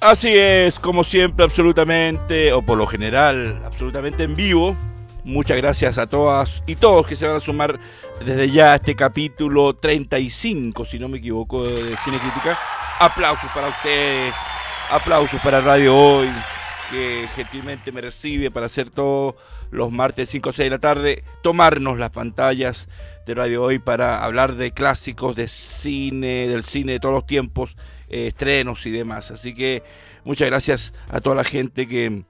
Así es, como siempre, absolutamente, o por lo general, absolutamente en vivo. Muchas gracias a todas y todos que se van a sumar desde ya a este capítulo 35, si no me equivoco, de Cine Crítica. Aplausos para ustedes, aplausos para Radio Hoy, que gentilmente me recibe para hacer todos los martes 5 o 6 de la tarde, tomarnos las pantallas de Radio Hoy para hablar de clásicos, de cine, del cine de todos los tiempos eh, estrenos y demás. Así que muchas gracias a toda la gente que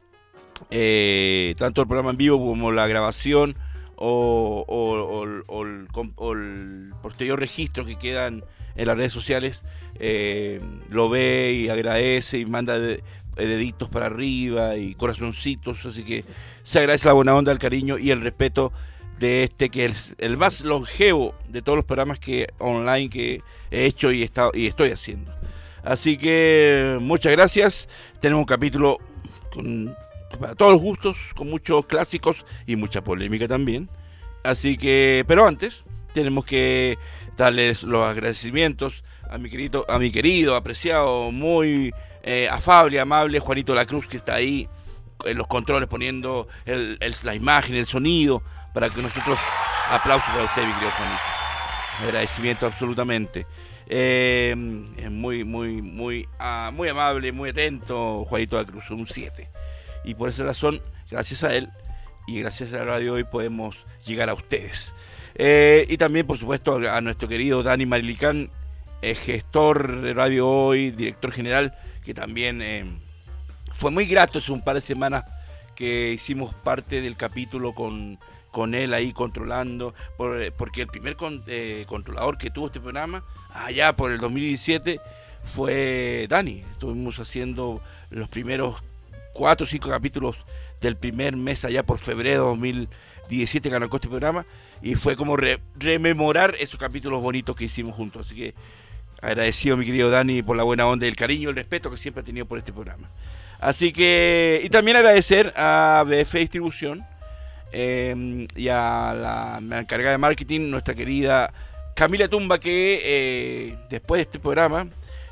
eh, tanto el programa en vivo como la grabación o, el, posterior registro que quedan en las redes sociales eh, lo ve y agradece y manda deditos para arriba y corazoncitos. Así que se agradece la buena onda, el cariño y el respeto de este que es el más longevo de todos los programas que online que he hecho y, y estoy haciendo. Así que muchas gracias. Tenemos un capítulo con, para todos los gustos, con muchos clásicos y mucha polémica también. Así que, pero antes, tenemos que darles los agradecimientos a mi querido, a mi querido apreciado, muy eh, afable, amable Juanito La Cruz, que está ahí en los controles poniendo la imagen, el sonido, para que nosotros, aplausos para usted, mi querido Juanito. Agradecimiento absolutamente. Eh, muy, muy, muy, ah, muy amable, muy atento, Juanito de Cruz, un 7. Y por esa razón, gracias a él y gracias a la radio hoy podemos llegar a ustedes. Eh, y también, por supuesto, a nuestro querido Dani Marilicán, eh, gestor de Radio Hoy, director general, que también fue muy grato hace un par de semanas que hicimos parte del capítulo con con él ahí controlando, eh, porque el primer eh, controlador que tuvo este programa, allá por el 2017, fue Dani. Estuvimos haciendo los primeros cuatro o cinco capítulos del primer mes allá por febrero de 2017 que arrancó este programa y fue como rememorar esos capítulos bonitos que hicimos juntos. Así que agradecido mi querido Dani por la buena onda, el cariño y el respeto que siempre ha tenido por este programa. Así que, y también agradecer a BF Distribución, Em, y a la, encargada de marketing, nuestra querida Camila Tumba, que eh, después de este programa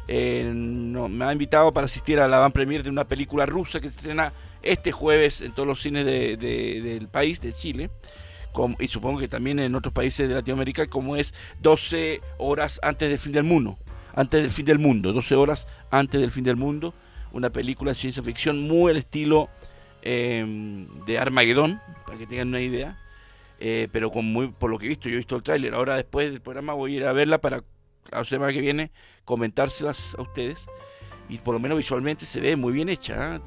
eh, me ha invitado para asistir a la van premier de una película rusa que se estrena este jueves en todos los cines del país, de Chile. Y supongo que también en otros países de Latinoamérica, como es 12 horas antes del fin del mundo. Antes del fin del mundo, 12 horas antes del fin del mundo. Una película de ciencia ficción muy al estilo Em, de Armagedón, para que tengan una idea. Eh, pero con muy, por lo que he visto, yo he visto el tráiler. Ahora después del programa voy a ir a verla para la semana que viene comentárselas a ustedes. Y por lo menos visualmente se ve muy bien hecha. ¿ah?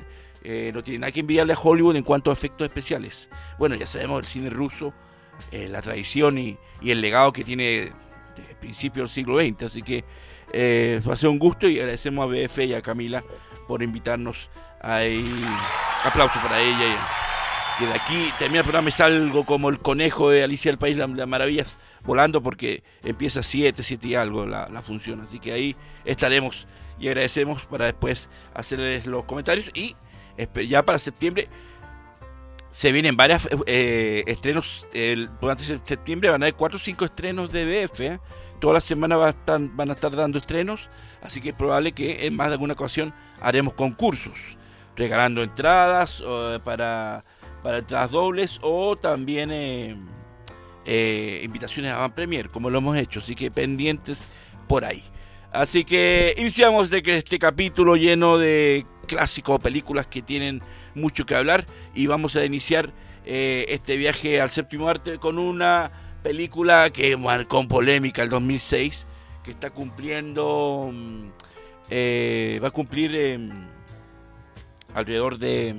Eh, no tiene nada que envidiarle a Hollywood en cuanto a efectos especiales. Bueno, ya sabemos el cine ruso, eh, la tradición y, el legado que tiene desde principio del siglo XX. Así que va a ser un gusto y agradecemos a BF y a Camila por invitarnos Ahí, aplauso para ella. Y, de aquí termina el programa salgo como el conejo de Alicia del País las Maravillas volando porque empieza 7, 7 y algo la, función. Así que ahí estaremos y agradecemos para después hacerles los comentarios. Y ya para septiembre se vienen varios eh, estrenos. El, durante septiembre van a haber 4 o 5 estrenos de BF. ¿eh? Toda la semana van a, estar, van a estar dando estrenos. Así que es probable que en más de alguna ocasión haremos concursos regalando entradas para, para entradas dobles o también eh, eh, invitaciones a Van Premier, como lo hemos hecho. Así que pendientes por ahí. Así que iniciamos de que este capítulo lleno de clásicos, películas que tienen mucho que hablar y vamos a iniciar eh, este viaje al séptimo arte con una película que marcó polémica el 2006, que está cumpliendo, mm, va a cumplir alrededor de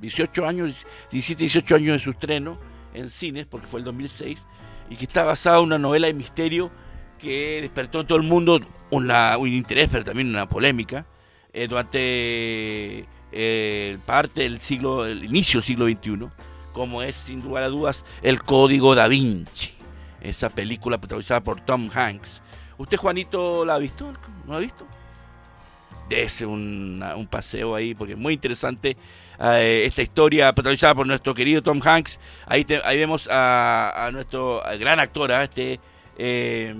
18 mm, años, 17, 18 años de su estreno en cines, porque fue el 2006, y que está basada en una novela de misterio que despertó en todo el mundo un interés, pero también una polémica, eh, durante eh, parte del siglo, el inicio del siglo XXI, como es sin lugar a dudas El Código da Vinci, esa película protagonizada por Tom Hanks. ¿Usted, Juanito, la ha visto? ¿No la ha visto? dese un, un paseo ahí, porque es muy interesante eh, esta historia protagonizada por nuestro querido Tom Hanks. Ahí, ahí vemos a, nuestro gran actor, a este, eh,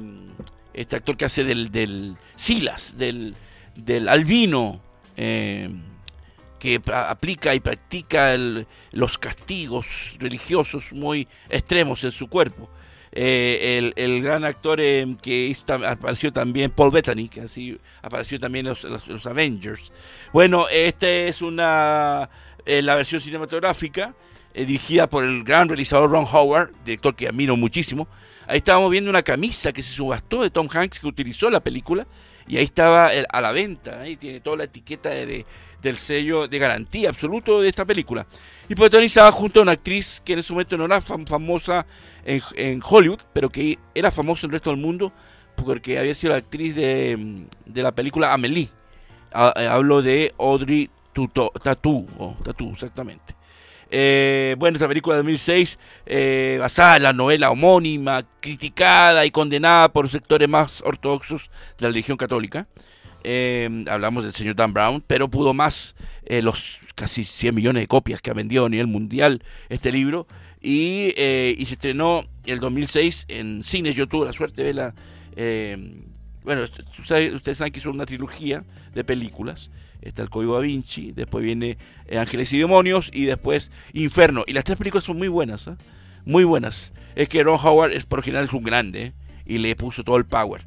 este actor que hace del, del Silas, del, del albino eh, que aplica y practica los castigos religiosos muy extremos en su cuerpo. Eh, el, gran actor eh, que apareció también, Paul Bettany, que así apareció también en los, Avengers. Bueno, esta es una la versión cinematográfica dirigida por el gran realizador Ron Howard, director que admiro muchísimo. Ahí estábamos viendo una camisa que se subastó de Tom Hanks que utilizó la película y ahí estaba a la venta, ahí tiene toda la etiqueta de, del sello de garantía absoluto de esta película. Y protagonizaba junto a una actriz que en ese momento no era famosa en, Hollywood, pero que era famosa en el resto del mundo porque había sido la actriz de, la película Amelie. Eh, hablo de Audrey Tatu, o Tatu, exactamente. Eh, bueno, esta película de 2006, eh, basada en la novela homónima, criticada y condenada por sectores más ortodoxos de la religión católica. Eh, hablamos del señor Dan Brown, pero pudo más los casi 100 millones de copias que ha vendido a nivel mundial este libro. Y, se estrenó el 2006 en cines. Yo tuve la suerte de verla. Bueno, ustedes saben que hizo una trilogía de películas está el Código da Vinci, después viene eh, Ángeles y Demonios y después Inferno. Y las tres películas son muy buenas, ¿eh? muy buenas. Es que Ron Howard es, por general es un grande ¿eh? y le puso todo el power.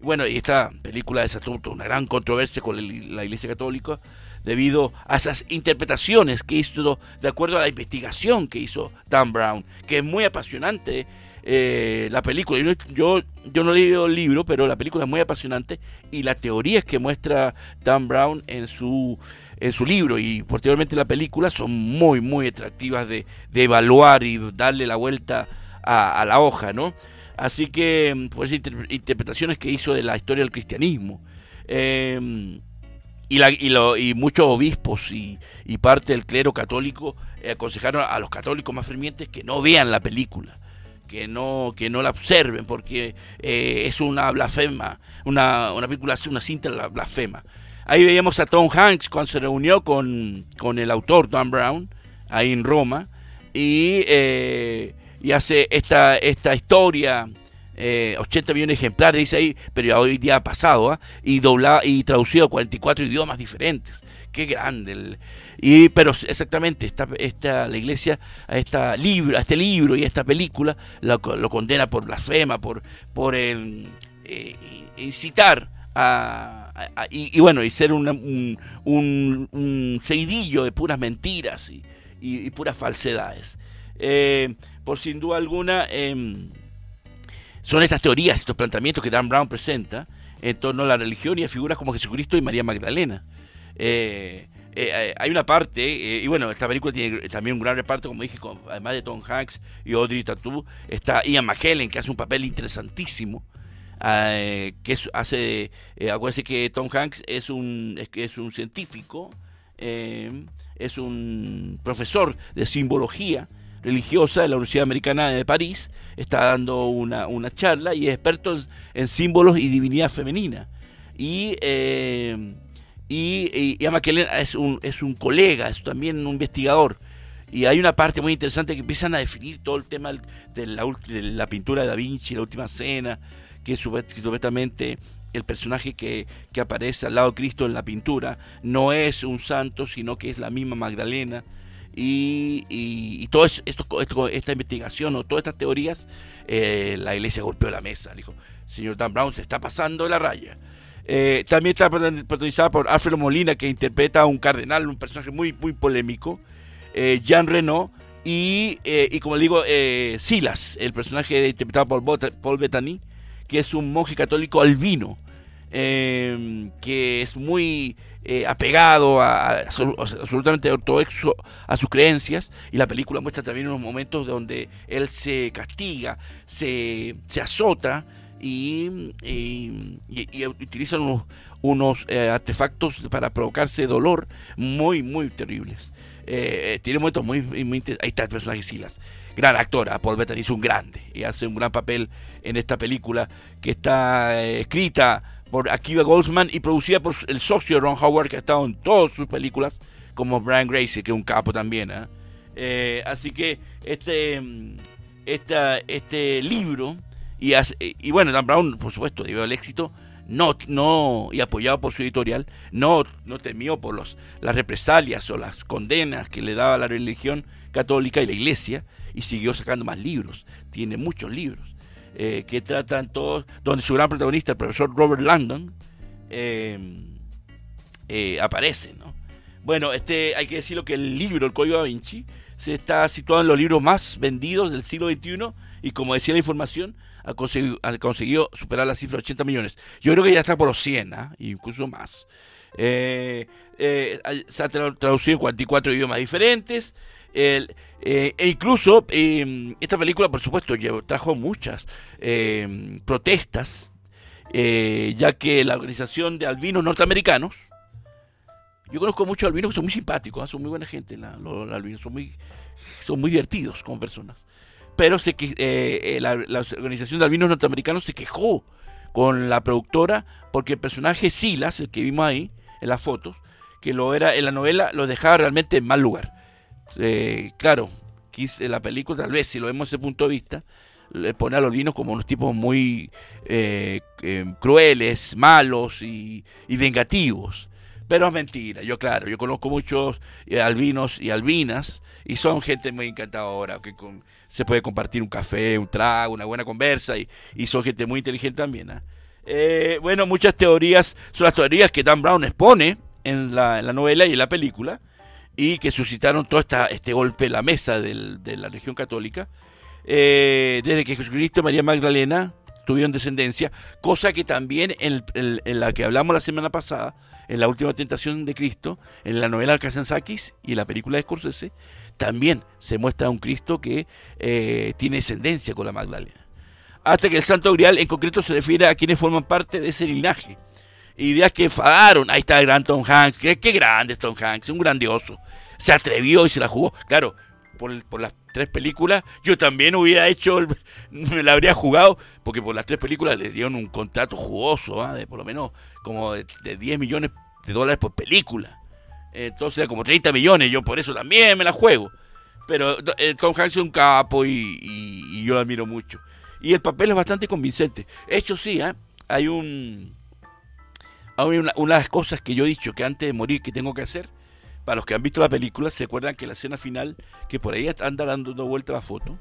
bueno, y esta película desató una gran controversia con la Iglesia Católica debido a esas interpretaciones que hizo, de acuerdo a la investigación que hizo Dan Brown, que es muy apasionante eh, la película. Yo, yo, no he leído el libro, pero la película es muy apasionante y las teorías que muestra Dan Brown en su, en su libro y posteriormente la película son muy, muy atractivas de, evaluar y darle la vuelta a, la hoja, ¿no? Así que, pues, interpretaciones que hizo de la historia del cristianismo. Em, y, la, y, lo, y, muchos obispos y, y, parte del clero católico eh, aconsejaron a los católicos más fervientes que no vean la película que no, que no la observen porque eh, es una blasfema, una, una película, una cinta blasfema. Ahí veíamos a Tom Hanks cuando se reunió con, con el autor Dan Brown, ahí en Roma, y, eh, y hace esta, esta historia, 80 eh, millones de ejemplares, dice ahí, pero hoy día ha pasado, ¿ah? y, doblado, y traducido a 44 idiomas diferentes. Qué grande el, y, pero exactamente, esta, esta, la iglesia a, esta libro, a este libro y a esta película lo, condena por blasfema, por, por el, eh, incitar a, y, bueno, y ser un, un, un, seguidillo de puras mentiras y, y, puras falsedades. Eh, por sin duda alguna, em, son estas teorías, estos planteamientos que Dan Brown presenta en torno a la religión y a figuras como Jesucristo y María Magdalena. Eh, eh, eh, hay una parte, eh, y bueno, esta película tiene también un gran reparto, como dije, además de Tom Hanks y Audrey Tautou, está Ian McKellen, que hace un papel interesantísimo. que hace, acuérdense que Tom Hanks es un, es, es un científico, es un profesor de simbología religiosa de la Universidad Americana de París, está dando una, una charla y es experto en, símbolos y divinidad femenina. Y y, y, es un, es un colega, es también un investigador. Y hay una parte muy interesante que empiezan a definir todo el tema de la, de la pintura de Da Vinci, la última cena, que es supuestamente el personaje que, que, aparece al lado de Cristo en la pintura no es un santo, sino que es la misma Magdalena. Y, y, esto, esto, esta investigación o todas estas teorías, eh, la iglesia golpeó la mesa. Dijo, señor Dan Brown, se está pasando la raya. Eh, también está protagonizada por Alfredo Molina, que interpreta a un cardenal, un personaje muy, muy polémico. Eh, Jean Reno y, eh, y, como digo, Silas, el personaje interpretado por Paul Bettany, que es un monje católico albino, que es muy apegado a, absolutamente ortodoxo a sus creencias y la película muestra también unos momentos donde él se castiga, se, se azota y, utilizan unos, unos eh, artefactos para provocarse dolor muy, muy terribles. Eh, eh, tiene momentos muy, muy Ahí está el personaje Silas. Gran actor, Paul Bettany es un grande y hace un gran papel en esta película que está escrita por Akiva Goldsman y producida por el socio Ron Howard que ha estado en todas sus películas, como Brian Gracie, que es un capo también. así que este, esta, este libro y, y bueno, Dan Brown, por supuesto, debido al éxito, no, no, y apoyado por su editorial, no, no temió por los, las represalias o las condenas que le daba la religión católica y la iglesia, y siguió sacando más libros. Tiene muchos libros eh, que tratan todos, donde su gran protagonista, el profesor Robert Langdon, eh, eh, aparece. ¿no? Bueno, este, hay que decirlo que el libro, el Código da Vinci, se está situado en los libros más vendidos del siglo XXI y como decía la información, ha conseguido, superar la cifra de 80 millones. Yo creo que ya está por los 100, ¿ah? incluso más. se ha traducido en 44 idiomas diferentes. Eh, e incluso em, esta película, por supuesto, trajo muchas em, protestas, eh, ya que la organización de albinos norteamericanos, yo conozco muchos albinos que son muy simpáticos, ¿ah? son muy buena gente, los, albinos son muy divertidos como personas. Pero sé que eh, la, la, organización de albinos norteamericanos se quejó con la productora porque el personaje Silas, el que vimos ahí en las fotos, que lo era en la novela, lo dejaba realmente en mal lugar eh, claro, la película, tal vez si lo vemos desde ese punto de vista, le pone a los albinos como unos tipos muy eh, eh, crueles, malos y, vengativos. Pero es mentira, yo claro, yo conozco muchos albinos y albinas y son gente muy encantadora, que se puede compartir un café, un trago, una buena conversa y, son gente muy inteligente también. ¿ah? bueno, muchas teorías son las teorías que Dan Brown expone en la, novela y en la película y que suscitaron todo este golpe en la mesa de la región católica, eh, desde que Jesucristo María Magdalena tuvieron descendencia, cosa que también en, la que hablamos la semana pasada, en la última tentación de Cristo, en la novela de y en la película de Scorsese, también se muestra un Cristo que eh, tiene descendencia con la Magdalena. Hasta que el Santo Grial en concreto se refiere a quienes forman parte de ese linaje ideas que enfadaron. Ahí está el gran Tom Hanks. Qué, grande es Tom Hanks, un grandioso. Se atrevió y se la jugó. Claro, por, por las tres películas, yo también hubiera hecho, me la habría jugado, porque por las tres películas le dieron un contrato jugoso, ¿ah? de por lo menos como de, 10 millones de dólares por película. Entonces como 30 millones, yo por eso también me la juego. Pero eh, Tom Hanks es un capo y, yo lo admiro mucho. Y el papel es bastante convincente. Hecho sí, ¿eh? hay un una, una de las cosas que yo he dicho que antes de morir que tengo que hacer, para los que han visto la película, se acuerdan que la escena final, que por ahí anda dando vuelta la foto,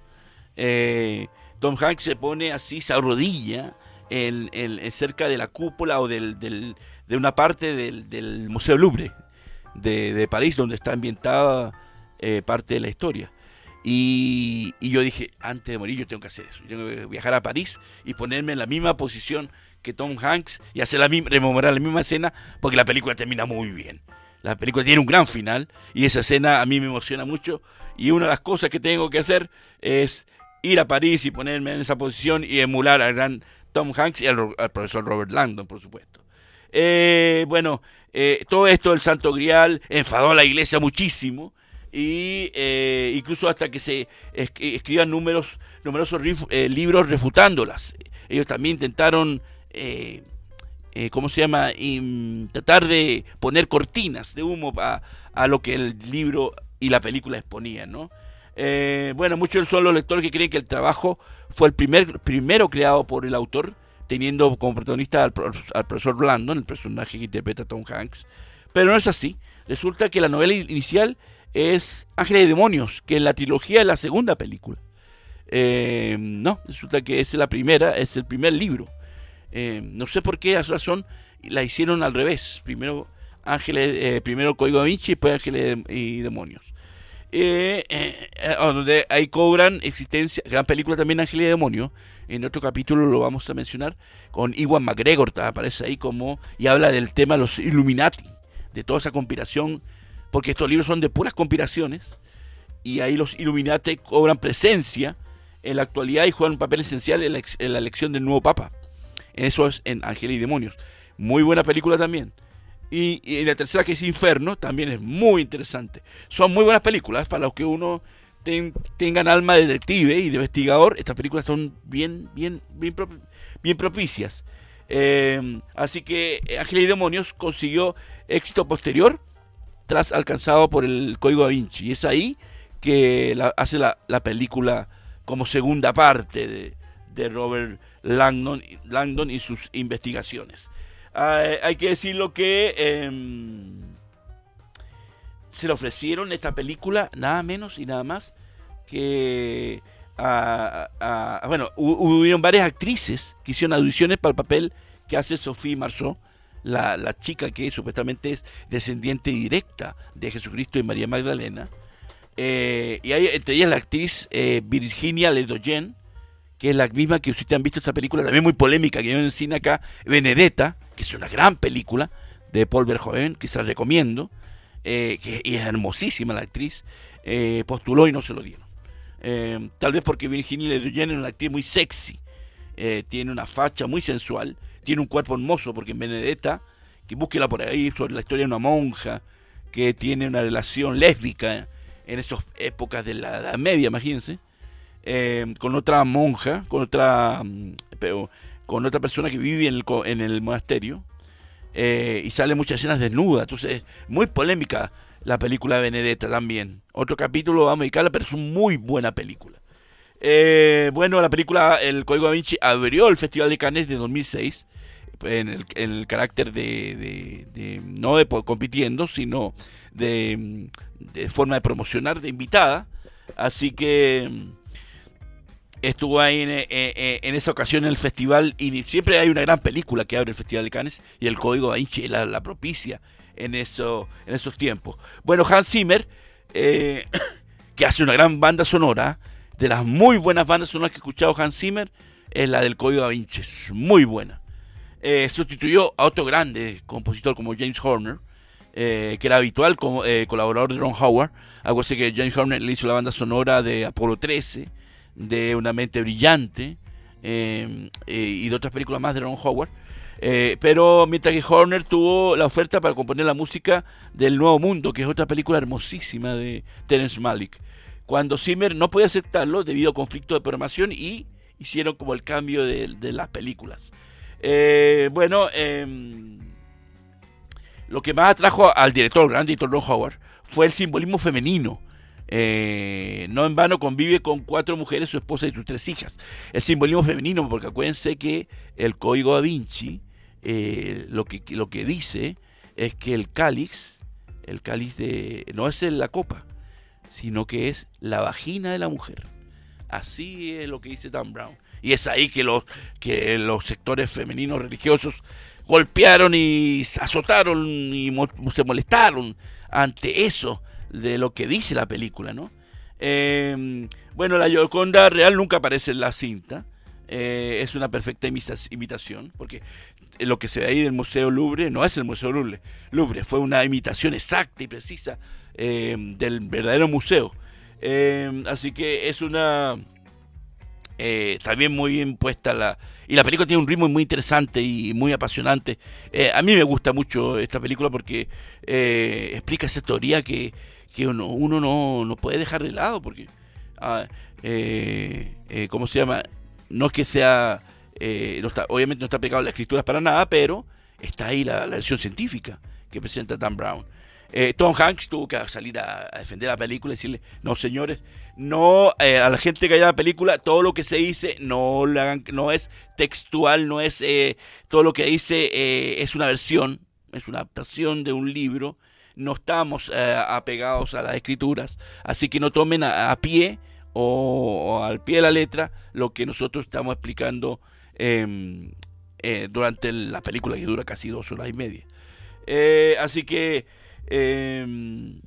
eh, Tom Hanks se pone así, se arrodilla en, cerca de la cúpula o del, de una parte del, Museo Louvre de, París, donde está ambientada eh, parte de la historia. Y, y, yo dije, antes de morir yo tengo que hacer eso, yo tengo que viajar a París y ponerme en la misma posición que Tom Hanks y hacer la misma, rememorar la misma escena porque la película termina muy bien. La película tiene un gran final y esa escena a mí me emociona mucho y una de las cosas que tengo que hacer es ir a París y ponerme en esa posición y emular al gran Tom Hanks y al, profesor Robert Langdon, por supuesto. Eh, bueno, eh, todo esto del Santo Grial enfadó a la iglesia muchísimo y eh, incluso hasta que se escriban números, numerosos libros refutándolas. Ellos también intentaron eh, eh, ¿cómo se llama? Y, tratar de poner cortinas de humo a, a, lo que el libro y la película exponían, ¿no? Eh, bueno, muchos son los lectores que creen que el trabajo fue el primer, primero creado por el autor, teniendo como protagonista al, profesor Blandon, el personaje que interpreta Tom Hanks. Pero no es así. Resulta que la novela inicial es Ángeles y Demonios, que en la trilogía es la segunda película. Eh, no, resulta que es la primera, es el primer libro. Eh, no sé por qué, a razón, la hicieron al revés. Primero Ángeles, eh, primero Código da Vinci y después Ángeles y Demonios. Eh, donde ahí cobran existencia, gran película también Ángeles y Demonios. En otro capítulo lo vamos a mencionar con Iwan McGregor, aparece ahí como y habla del tema de los Illuminati, de toda esa conspiración, porque estos libros son de puras conspiraciones y ahí los Illuminati cobran presencia en la actualidad y juegan un papel esencial en la elección del nuevo Papa. Eso es en Ángel y Demonios. Muy buena película también. Y, la tercera que es Inferno también es muy interesante. Son muy buenas películas para los que uno tengan alma de detective y de investigador. Estas películas son bien, bien, bien, propicias. Eh, así que Ángel y Demonios consiguió éxito posterior tras alcanzado por el Código da Vinci. Y es ahí que hace la, película como segunda parte de, de Robert Langdon, Langdon y sus investigaciones. hay que decirlo que em, se le ofrecieron esta película nada menos y nada más que bueno, hubieron varias actrices que hicieron audiciones para el papel que hace Sophie Marceau, la, chica que supuestamente es descendiente directa de Jesucristo y María Magdalena. Eh, y hay entre ellas la actriz eh, Virginia Ledoyen, que es la misma que ustedes han visto esta película, también muy polémica, que yo en el cine acá, Benedetta, que es una gran película de Paul Verhoeven, que se la recomiendo, eh, que es hermosísima la actriz, postuló y no se lo dieron. tal vez porque Virginia Ledoyen es una actriz muy sexy, tiene una facha muy sensual, tiene un cuerpo hermoso, porque en Benedetta, que búsquela por ahí sobre la historia de una monja que tiene una relación lésbica en esas épocas de la Edad Media, imagínense, eh, con otra monja, con otra, mm, con otra persona que vive en el, monasterio, eh, y sale muchas escenas desnudas, entonces muy polémica la película de Benedetta también. Otro capítulo vamos a dedicarla, pero es una muy buena película. Eh, bueno, la película El Código da Vinci abrió el Festival de Cannes de 2006 en el, carácter de, no de compitiendo, sino de, forma de promocionar, de invitada. Así que mm, estuvo ahí eh, eh, en, esa ocasión en el festival y siempre hay una gran película que abre el Festival de Cannes y el Código da Vinci la, la propicia en, eso, en esos tiempos. Bueno, Hans Zimmer, eh, que hace una gran banda sonora, de las muy buenas bandas sonoras que he escuchado Hans Zimmer, es la del Código da Vinci, muy buena. Sustituyó a otro grande compositor como James Horner, que era habitual como colaborador de Ron Howard. Algo así que James Horner le hizo la banda sonora de Apolo 13, de Una mente brillante y de otras películas más de Ron Howard. pero mientras que Horner tuvo la oferta para componer la música del Nuevo Mundo, que es otra película hermosísima de Terence Malick, cuando Zimmer no podía aceptarlo debido a conflicto de programación y hicieron como el cambio de, las películas. Eh, bueno, em, lo que más atrajo al director, gran director Ron Howard, fue el simbolismo femenino. Eh, no en vano convive con cuatro mujeres, su esposa y sus tres hijas. El simbolismo femenino, porque acuérdense que el código da Vinci eh, lo, que, lo que dice es que el cáliz, el cáliz de, no es la copa, sino que es la vagina de la mujer. Así es lo que dice Dan Brown. Y es ahí que los, que los sectores femeninos religiosos golpearon y azotaron y se molestaron ante eso de lo que dice la película, ¿no? Em, bueno, la Yoconda real nunca aparece en la cinta. Eh, es una perfecta imitación, porque lo que se ve ahí del Museo Louvre no es el Museo Louvre, Louvre fue una imitación exacta y precisa em, del verdadero museo. Em, así que es una eh, también muy bien puesta la... Y la película tiene un ritmo muy interesante y muy apasionante. Eh, a mí me gusta mucho esta película porque explica esa teoría que, uno, uno no, puede dejar de lado porque... Ah, ¿Cómo se llama? No es que sea... no está, obviamente no está aplicado a las escrituras para nada, pero está ahí la, versión científica que presenta Dan Brown. Eh, Tom Hanks tuvo que salir a, defender la película y decirle, no señores, no eh, a la gente que haya la película, todo lo que se dice no, le hagan, no es textual, no es eh, todo lo que dice es una versión, es una adaptación de un libro, no estamos apegados a las escrituras, así que no tomen a, pie o, al pie de la letra lo que nosotros estamos explicando em, durante la película que dura casi dos horas y media. así que Em,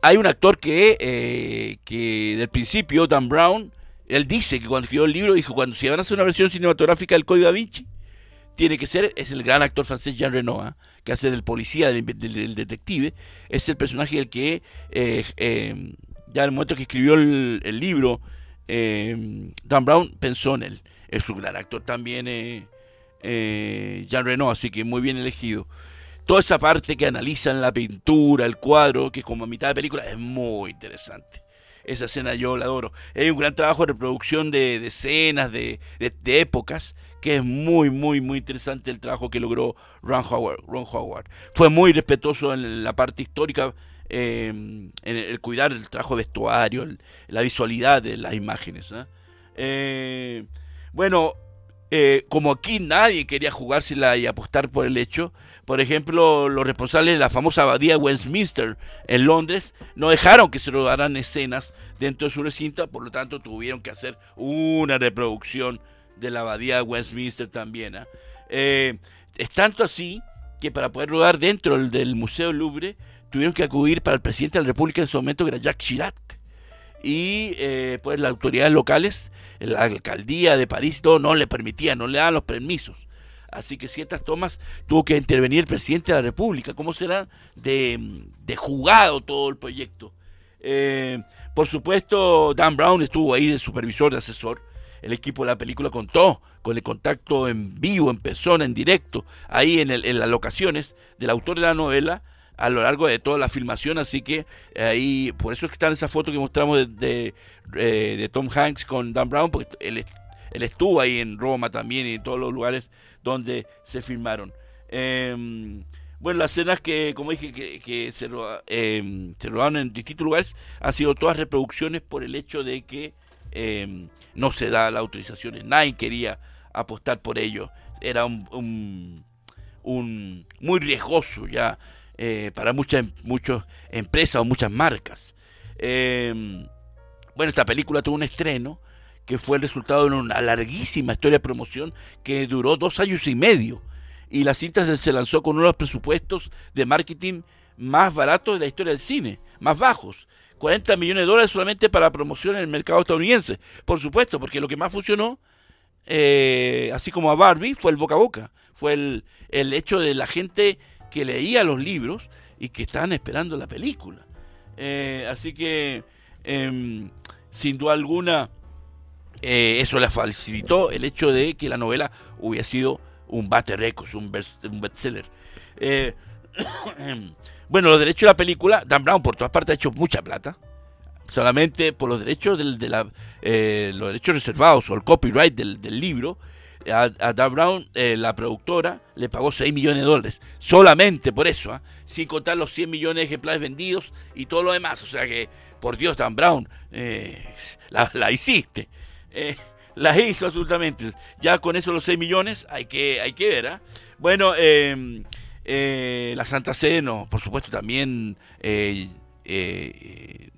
hay un actor que, eh, que del principio, Dan Brown, él dice que cuando escribió el libro, dijo, cuando se van a hacer una versión cinematográfica del Código da Vinci, tiene que ser, es el gran actor francés Jean Renoir, que hace del policía, del, detective, es el personaje del que, eh, em, ya en el momento que escribió el, libro, em, Dan Brown pensó en él. Es un gran actor también, eh, Jean Renoir, así que muy bien elegido toda esa parte que analizan la pintura, el cuadro, que es como a mitad de película, es muy interesante. Esa escena yo la adoro. Hay un gran trabajo de reproducción de, escenas, de, épocas, que es muy, muy, muy interesante el trabajo que logró Ron Howard. Ron Howard. Fue muy respetuoso en la parte histórica, em, en el, cuidar el trabajo vestuario, la visualidad de las imágenes. Eh, bueno, eh, como aquí nadie quería jugársela y apostar por el hecho, por ejemplo, los responsables de la famosa abadía Westminster en Londres no dejaron que se rodaran escenas dentro de su recinto, por lo tanto tuvieron que hacer una reproducción de la abadía Westminster también. ¿ah? Eh, es tanto así que para poder rodar dentro del Museo Louvre tuvieron que acudir para el presidente de la República en ese momento, que era Jacques Chirac. Y eh, pues las autoridades locales, la alcaldía de París, no, no le permitían, no le daban los permisos. Así que ciertas tomas tuvo que intervenir el presidente de la República. ¿Cómo será de, jugado todo el proyecto? Eh, por supuesto, Dan Brown estuvo ahí de supervisor, de asesor. El equipo de la película contó con el contacto en vivo, en persona, en directo, ahí en, en las locaciones del autor de la novela a lo largo de toda la filmación, así que ahí, por eso es que está en esa foto que mostramos de, eh, Tom Hanks con Dan Brown, porque él, estuvo ahí en Roma también y en todos los lugares donde se filmaron. Em, bueno, las escenas que, como dije, que, em, se, rodaron en distintos lugares han sido todas reproducciones por el hecho de que em, no se da la autorización, nadie quería apostar por ello. Era un, un muy riesgoso ya eh, para muchas muchas empresas o muchas marcas. Em, bueno, esta película tuvo un estreno que fue el resultado de una larguísima historia de promoción que duró dos años y medio. Y la cinta se lanzó con uno de los presupuestos de marketing más baratos de la historia del cine, más bajos. 40 millones de dólares solamente para promoción en el mercado estadounidense. Por supuesto, porque lo que más funcionó, eh, así como a Barbie, fue el boca a boca. Fue el, el hecho de la gente que leía los libros y que estaban esperando la película. Eh, así que, em, sin duda alguna, eh, eso le facilitó el hecho de que la novela hubiera sido un bate récords, un, bestseller. Eh, bueno, los derechos de la película, Dan Brown por todas partes ha hecho mucha plata. Solamente por los derechos de la, los derechos reservados o el copyright del, del libro, a, Dan Brown, eh, la productora, le pagó 6 millones de dólares. Solamente por eso, ¿ah? sin contar los 100 millones de ejemplares vendidos y todo lo demás. O sea que, por Dios, Dan Brown, eh, la, hiciste. Eh, la hizo absolutamente. Ya con eso los 6 millones hay que, hay que ver. ¿ah? Bueno, em, la Santa Sede, por supuesto, también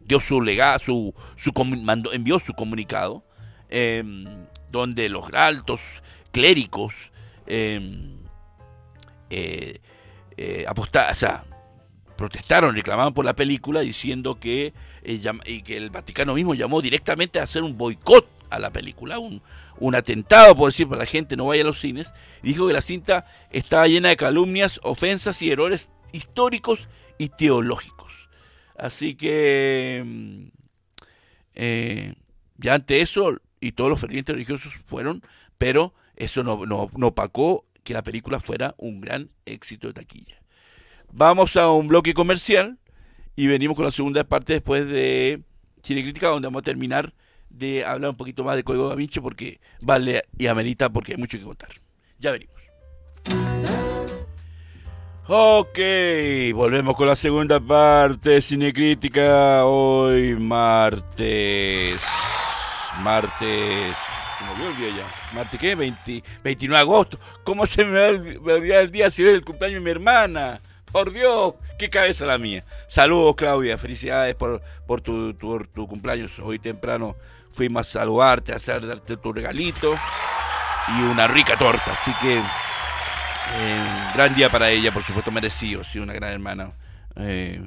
dio su legado, su, su, envió su comunicado em, donde los altos clérigos em, eh, eh, protestaron, reclamaban por la película diciendo que, eh, y que el Vaticano mismo llamó directamente a hacer un boicot a la película, un, un atentado, por decir, para la gente no vaya a los cines, dijo que la cinta estaba llena de calumnias, ofensas y errores históricos y teológicos. Así que, em, ya ante eso, y todos los fervientes religiosos fueron, pero eso no, no, no que la película fuera un gran éxito de taquilla. Vamos a un bloque comercial y venimos con la segunda parte después de Cine Crítica, donde vamos a terminar de hablar un poquito más de Código da Vinci porque vale y amerita porque hay mucho que contar. Ya venimos. Ok, volvemos con la segunda parte de Cine Crítica hoy martes. Martes me el día ya. ¿Marte qué? 29 de agosto. ¿Cómo se me va a olvidar el día si es el cumpleaños de mi hermana? Por Dios, qué cabeza la mía. Saludos, Claudia. Felicidades por, por tu, tu, cumpleaños. Hoy temprano fuimos a saludarte, a hacer, darte tu regalito y una rica torta. Así que, eh, gran día para ella, por supuesto, merecido. Sí, una gran hermana. Eh,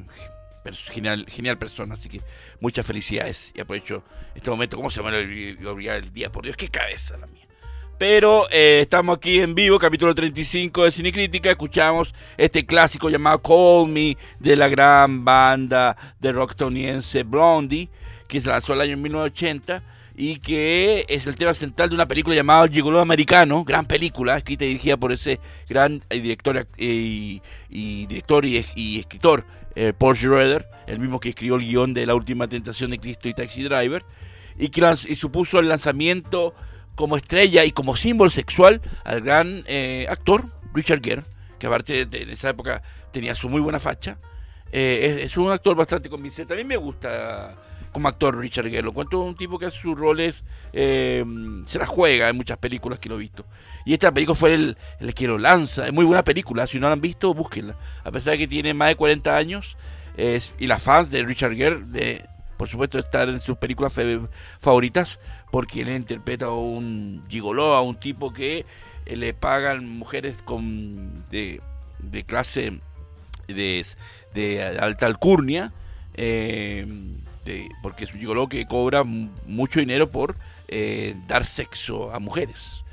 genial, genial persona, así que muchas felicidades y aprovecho este momento, ¿cómo se me va a olvidar el día? Por Dios, qué cabeza la mía. Pero eh, estamos aquí en vivo, capítulo 35 de Cine Crítica. Escuchamos este clásico llamado Call Me de la gran banda de rock estadounidense Blondie, que se lanzó el año 1980 y que es el tema central de una película llamada El Gigolo Americano, gran película, escrita y dirigida por ese gran eh, director, eh, y, director y, y escritor eh, Paul Schroeder, el mismo que escribió el guion de La Última Tentación de Cristo y Taxi Driver, y que y supuso el lanzamiento como estrella y como símbolo sexual al gran eh, actor Richard Gere, que aparte de, en esa época tenía su muy buena facha. Eh, es, un actor bastante convincente. A mí me gusta como actor Richard Gere. Lo encuentro un tipo que hace sus roles, eh, se la juega en muchas películas que lo he visto. Y esta película fue el, el que lo lanza. Es muy buena película. Si no la han visto, búsquenla. A pesar de que tiene más de 40 años. Y las fans de Richard Gere, de, por supuesto, estar en sus películas favoritas. Porque él interpreta a un gigoló, a un tipo que eh, le pagan mujeres con de, de clase de, de alta alcurnia. Eh, porque es un gigoló que cobra mucho dinero por eh, dar sexo a mujeres.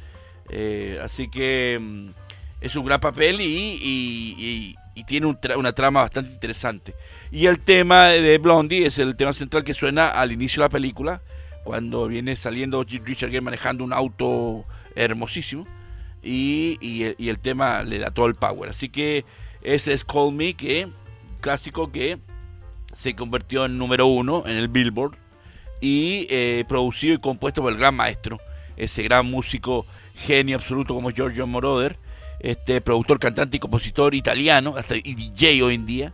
Eh, así que mm, es un gran papel y, tiene una trama bastante interesante. Y el tema de Blondie es el tema central que suena al inicio de la película, cuando viene saliendo Richard Gere manejando un auto hermosísimo. Y, el, tema le da todo el power. Así que ese es Call Me, que clásico que se convirtió en número uno en el Billboard y eh, producido y compuesto por el gran maestro, ese gran músico genio absoluto como Giorgio Moroder, este productor, cantante y compositor italiano, hasta y DJ hoy en día,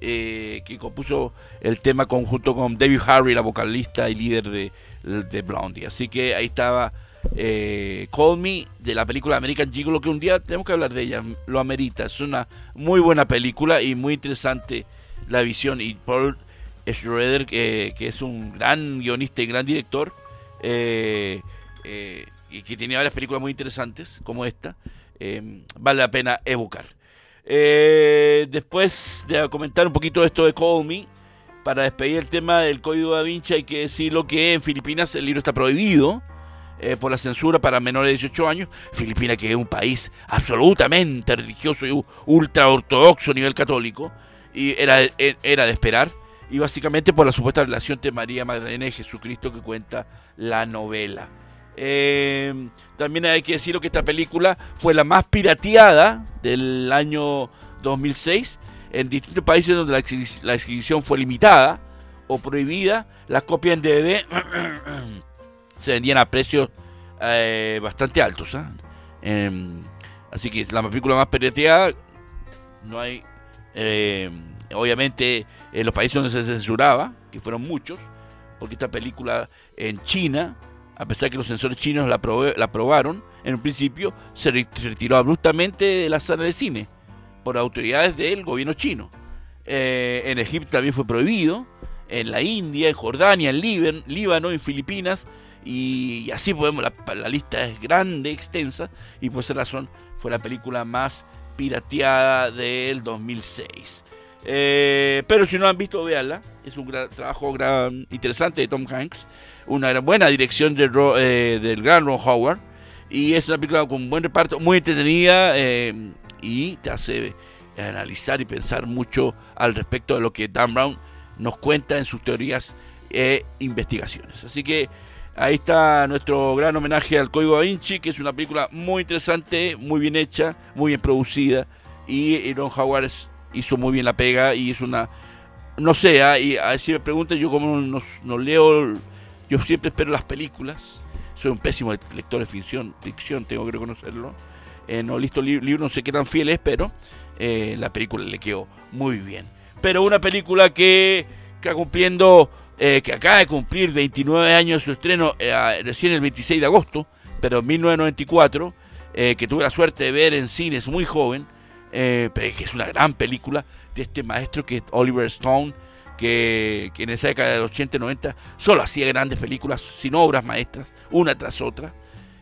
eh, que compuso el tema conjunto con David Harry, la vocalista y líder de, de Blondie. Así que ahí estaba eh, Call Me de la película American Gigolo, que un día tenemos que hablar de ella, lo amerita. Es una muy buena película y muy interesante la visión. Y Paul Schroeder, que, es un gran guionista y gran director, eh, eh, y que tiene varias películas muy interesantes, como esta, eh, vale la pena evocar. después de comentar un poquito esto de Call Me, para despedir el tema del Código da Vinci, hay que decirlo que en Filipinas el libro está prohibido. por la censura para menores de 18 años. Filipinas, que es un país absolutamente religioso y ultra ortodoxo a nivel católico, y era, era de esperar, y básicamente por la supuesta relación de María Magdalena y Jesucristo que cuenta la novela. Eh, también hay que decir que esta película fue la más pirateada del año 2006 en distintos países donde la, exhibición fue limitada o prohibida. Las copias en DVD se vendían a precios eh, bastante altos. ¿ah? Em, así que es la película más pirateada. No hay eh, obviamente en los países donde se censuraba, que fueron muchos, porque esta película en China, a pesar que los censores chinos la, aprobaron, en un principio se retiró abruptamente de la sala de cine por autoridades del gobierno chino. Eh, en Egipto también fue prohibido, en la India, en Jordania, en Líbano, en Filipinas, y, así podemos, la, lista es grande, extensa, y por esa razón fue la película más pirateada del 2006. Eh, pero si no han visto, véanla. Es un gran, trabajo gran, interesante de Tom Hanks. Una buena dirección de, eh, del gran Ron Howard. Y es una película con buen reparto, muy entretenida eh, y te hace analizar y pensar mucho al respecto de lo que Dan Brown nos cuenta en sus teorías e investigaciones. Así que ahí está nuestro gran homenaje al Código Da Vinci, que es una película muy interesante, muy bien hecha, muy bien producida. Y Ron Howard es hizo muy bien la pega y es una no sé, ah, y ah, si me preguntan yo como no, leo, yo siempre espero las películas, soy un pésimo lector de ficción, ficción tengo que reconocerlo, eh, no listo libros, no sé qué tan fiel es, pero eh, la película le quedó muy bien. Pero una película que, está cumpliendo, eh, que acaba de cumplir 29 años de su estreno, recién el 26 de agosto, pero en 1994, que tuve la suerte de ver en cines muy joven, eh, pero que es una gran película de este maestro que es Oliver Stone, que, en esa década de los 80 y 90 solo hacía grandes películas, sin obras maestras, una tras otra.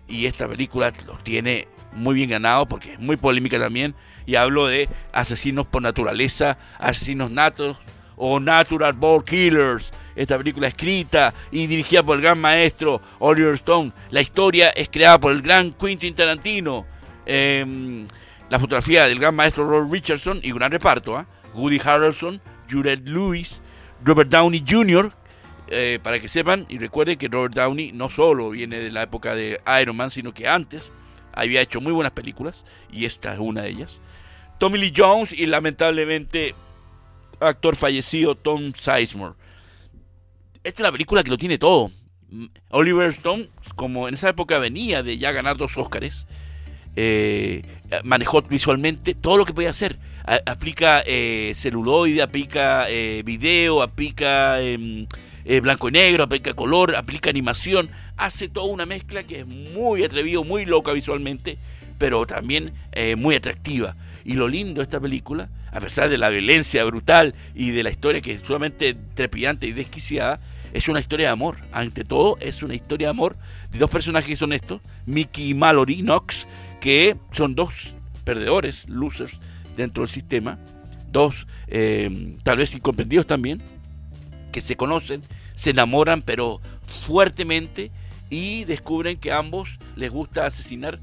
Y esta película lo tiene muy bien ganado porque es muy polémica también. Y hablo de asesinos por naturaleza, asesinos natos o natural born killers. Esta película escrita y dirigida por el gran maestro Oliver Stone. La historia es creada por el gran Quentin Tarantino. Eh, la fotografía del gran maestro Robert Richardson y gran reparto, ¿ah? Woody Harrelson, Juliette Lewis, Robert Downey Jr., eh, para que sepan y recuerden que Robert Downey no solo viene de la época de Iron Man, sino que antes había hecho muy buenas películas y esta es una de ellas. Tommy Lee Jones y lamentablemente actor fallecido Tom Sizemore. Esta es la película que lo tiene todo. Oliver Stone, como en esa época venía de ya ganar dos Oscars, eh, manejó visualmente todo lo que podía hacer. aplica eh, celuloide, aplica eh, video, aplica em, eh, blanco y negro, aplica color, aplica animación, hace toda una mezcla que es muy atrevido, muy loca visualmente, pero también eh, muy atractiva. Y lo lindo de esta película, a pesar de la violencia brutal y de la historia que es sumamente trepidante y desquiciada, es una historia de amor. Ante todo, es una historia de amor de dos personajes que son estos, Mickey y Mallory Knox, que son dos perdedores, losers, dentro del sistema, dos eh, tal vez incomprendidos también, que se conocen, se enamoran pero fuertemente y descubren que a ambos les gusta asesinar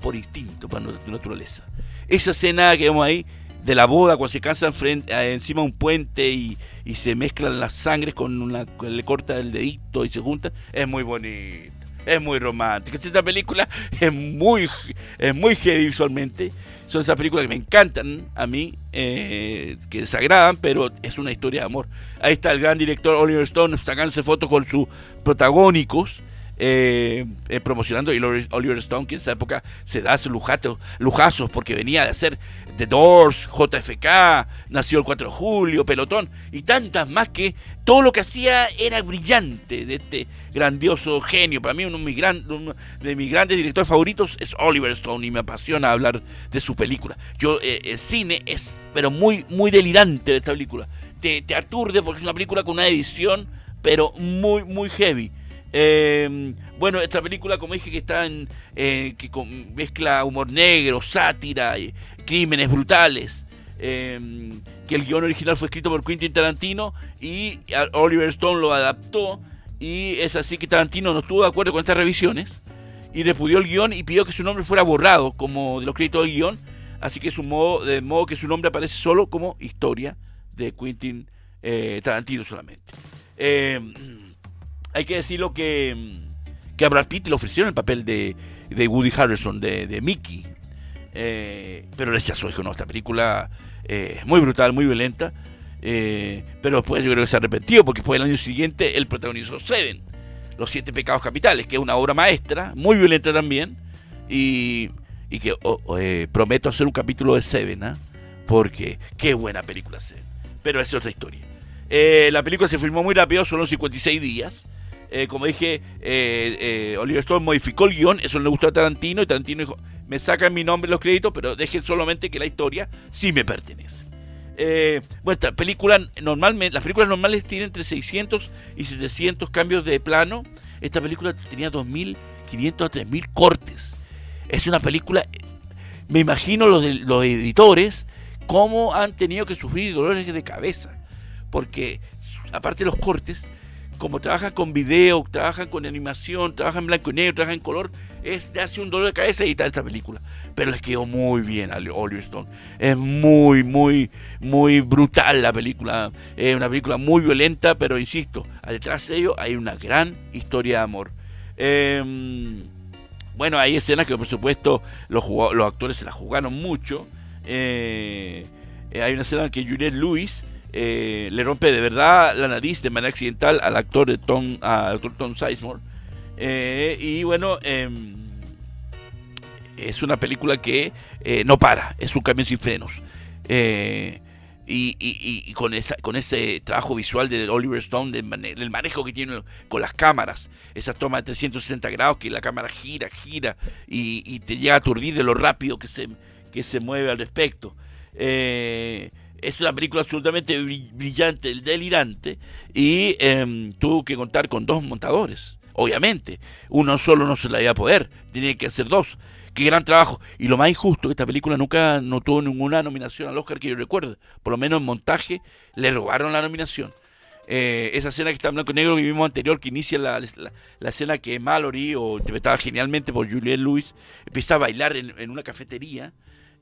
por instinto, por naturaleza. Esa escena que vemos ahí de la boda cuando se casan frente, encima de un puente y, se mezclan las sangres con una le corta el dedito y se juntan, es muy bonito, es muy romántica. Esta película es muy, es muy heavy visualmente. Son esas películas que me encantan a mí, eh, que desagradan, pero es una historia de amor. Ahí está el gran director Oliver Stone sacándose fotos con sus protagónicos eh, eh, promocionando y Oliver Stone, que en esa época se da sus lujazos porque venía de hacer The Doors, JFK, nació el 4 de julio, Pelotón y tantas más que todo lo que hacía era brillante de este grandioso genio. Para mí uno de mis, de mis grandes directores favoritos es Oliver Stone y me apasiona hablar de su película. Yo, eh, el cine es, pero muy, muy delirante de esta película. Te, te aturde porque es una película con una edición, pero muy, muy heavy. Eh, bueno, esta película, como dije, que está en, eh, que mezcla humor negro, sátira, crímenes brutales. Eh, que el guion original fue escrito por Quentin Tarantino y Oliver Stone lo adaptó. Y es así que Tarantino no estuvo de acuerdo con estas revisiones y repudió el guion y pidió que su nombre fuera borrado como de los créditos del guion. Así que su modo, de modo que su nombre aparece solo como historia de Quentin Tarantino solamente. Eh, hay que decirlo que, que a Brad Pitt le ofrecieron el papel de, Woody Harrison, de, Mickey. Eh, pero rechazó, dijo, no, esta película eh, es muy brutal, muy violenta. Eh, pero después yo creo que se arrepentió porque fue el año siguiente el protagonizó Seven, Los Siete Pecados Capitales, que es una obra maestra, muy violenta también. Y, y que prometo hacer un capítulo de Seven, ¿ah? porque qué buena película Seven. Pero es otra historia. la película se filmó muy rápido, solo 56 días. Eh, como dije, eh, eh, Oliver Stone modificó el guion, eso no le gustó a Tarantino, y Tarantino dijo, me sacan mi nombre los créditos, pero dejen solamente que la historia sí me pertenece. bueno, esta película, normalmente, las películas normales tienen entre 600 y 700 cambios de plano. Esta película tenía 2.500 a 3.000 cortes. Es una película, me imagino los, los editores, cómo han tenido que sufrir dolores de cabeza. Porque aparte de los cortes, como trabajan con video, trabajan con animación, trabajan en blanco y negro, trabajan en color, es de hace un dolor de cabeza editar esta película. Pero les quedó muy bien a Oliver Stone. Es muy, muy, muy brutal la película. Es una película muy violenta, pero insisto, detrás de ello hay una gran historia de amor. Em, bueno, hay escenas que por supuesto los, actores se la jugaron mucho. Eh, hay una escena en que Juliette Lewis eh, le rompe de verdad la nariz de manera accidental al actor de Tom, al actor Tom Sizemore. Eh, y bueno, em, es una película que eh, no para, es un camión sin frenos. Y, con, esa, con ese trabajo visual de Oliver Stone, del, manejo que tiene con las cámaras, esa toma de 360 grados que la cámara gira, gira y, te llega a aturdir de lo rápido que se, que se mueve al respecto. Es una película absolutamente brillante, delirante, y em, tuvo que contar con dos montadores. Obviamente, uno solo no se la iba a poder, tenía que hacer dos. Qué gran trabajo. Y lo más injusto, esta película nunca no tuvo ninguna nominación al Oscar que yo recuerde. Por lo menos en montaje le robaron la nominación. Eh, esa escena que está en blanco y negro que vimos anterior, que inicia la, la, escena que Mallory, o interpretada genialmente por Juliette Lewis, empieza a bailar en una cafetería